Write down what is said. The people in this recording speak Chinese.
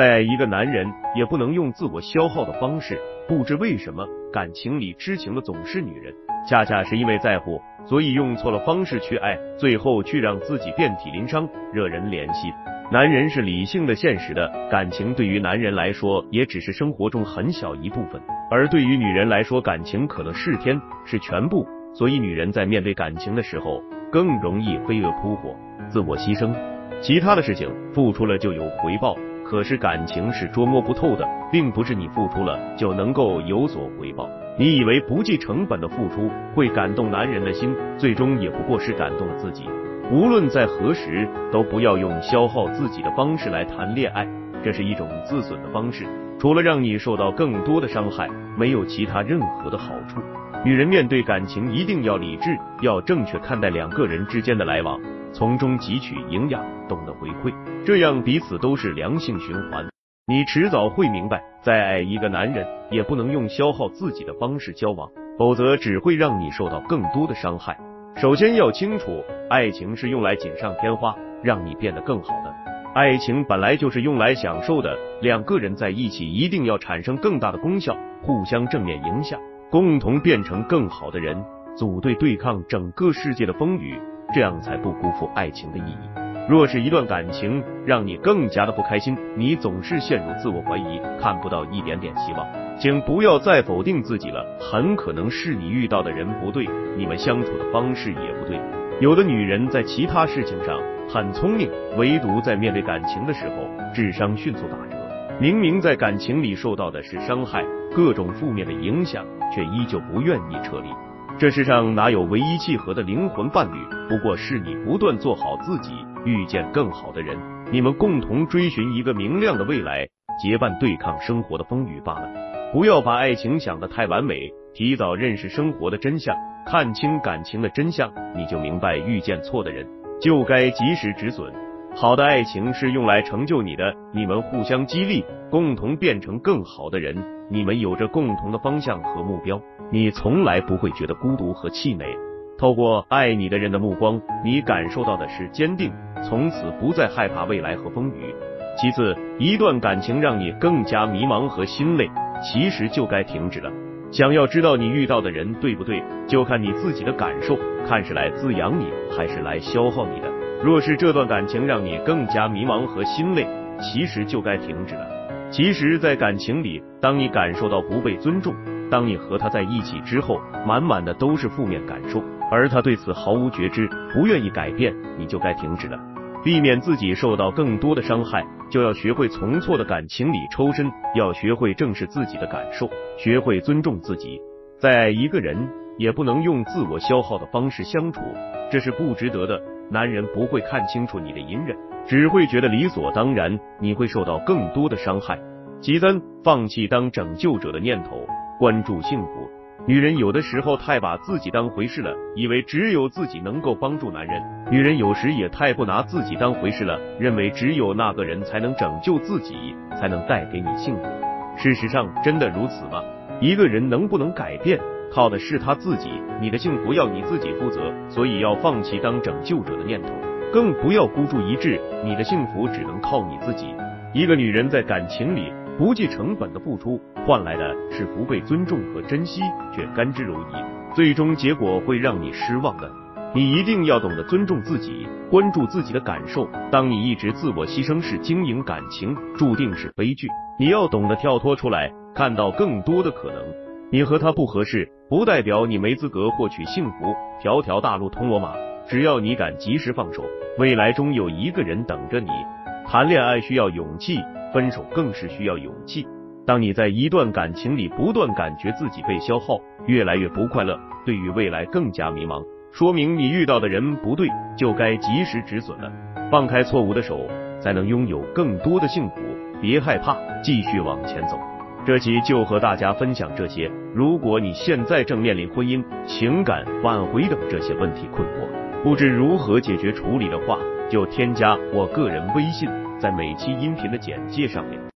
再爱一个男人也不能用自我消耗的方式。不知为什么，感情里痴情的总是女人，恰恰是因为在乎，所以用错了方式去爱，最后却让自己遍体鳞伤，惹人怜惜。男人是理性的、现实的，感情对于男人来说也只是生活中很小一部分，而对于女人来说，感情可能是天，是全部。所以，女人在面对感情的时候，更容易飞蛾扑火，自我牺牲。其他的事情付出了就有回报，可是感情是捉摸不透的，并不是你付出了就能够有所回报。你以为不计成本的付出会感动男人的心，最终也不过是感动了自己。无论在何时，都不要用消耗自己的方式来谈恋爱，这是一种自损的方式，除了让你受到更多的伤害，没有其他任何的好处。女人面对感情一定要理智，要正确看待两个人之间的来往。从中汲取营养，懂得回馈，这样彼此都是良性循环。你迟早会明白，再爱一个男人，也不能用消耗自己的方式交往，否则只会让你受到更多的伤害。首先要清楚，爱情是用来锦上添花，让你变得更好的。爱情本来就是用来享受的，两个人在一起一定要产生更大的功效，互相正面影响，共同变成更好的人，组队对抗整个世界的风雨。这样才不辜负爱情的意义。若是一段感情让你更加的不开心，你总是陷入自我怀疑，看不到一点点希望，请不要再否定自己了。很可能是你遇到的人不对，你们相处的方式也不对。有的女人在其他事情上很聪明，唯独在面对感情的时候，智商迅速打折。明明在感情里受到的是伤害，各种负面的影响，却依旧不愿意撤离。这世上哪有唯一契合的灵魂伴侣？不过是你不断做好自己，遇见更好的人，你们共同追寻一个明亮的未来，结伴对抗生活的风雨罢了。不要把爱情想得太完美，提早认识生活的真相，看清感情的真相，你就明白遇见错的人就该及时止损。好的爱情是用来成就你的，你们互相激励，共同变成更好的人，你们有着共同的方向和目标。你从来不会觉得孤独和气馁。透过爱你的人的目光，你感受到的是坚定，从此不再害怕未来和风雨。其次，一段感情让你更加迷茫和心累，其实就该停止了。想要知道你遇到的人对不对，就看你自己的感受，看是来滋养你，还是来消耗你的。若是这段感情让你更加迷茫和心累，其实就该停止了。其实，在感情里，当你感受到不被尊重，当你和他在一起之后，满满的都是负面感受，而他对此毫无觉知，不愿意改变，你就该停止了。避免自己受到更多的伤害，就要学会从错的感情里抽身，要学会正视自己的感受，学会尊重自己。再爱一个人，也不能用自我消耗的方式相处，这是不值得的。男人不会看清楚你的隐忍，只会觉得理所当然，你会受到更多的伤害。其三，放弃当拯救者的念头。关注幸福，女人有的时候太把自己当回事了，以为只有自己能够帮助男人。女人有时也太不拿自己当回事了，认为只有那个人才能拯救自己，才能带给你幸福。事实上，真的如此吗？一个人能不能改变，靠的是他自己。你的幸福要你自己负责，所以要放弃当拯救者的念头，更不要孤注一掷。你的幸福只能靠你自己。一个女人在感情里。不计成本的付出，换来的是不被尊重和珍惜，却甘之如饴，最终结果会让你失望的。你一定要懂得尊重自己，关注自己的感受。当你一直自我牺牲式经营感情，注定是悲剧。你要懂得跳脱出来，看到更多的可能。你和他不合适，不代表你没资格获取幸福。条条大路通罗马，只要你敢及时放手，未来中有一个人等着你。谈恋爱需要勇气。分手更是需要勇气。当你在一段感情里不断感觉自己被消耗，越来越不快乐，对于未来更加迷茫，说明你遇到的人不对，就该及时止损了。放开错误的手，才能拥有更多的幸福。别害怕，继续往前走。这期就和大家分享这些。如果你现在正面临婚姻、情感挽回等这些问题困惑，不知如何解决处理的话，就添加我个人微信。在每期音频的简介上面。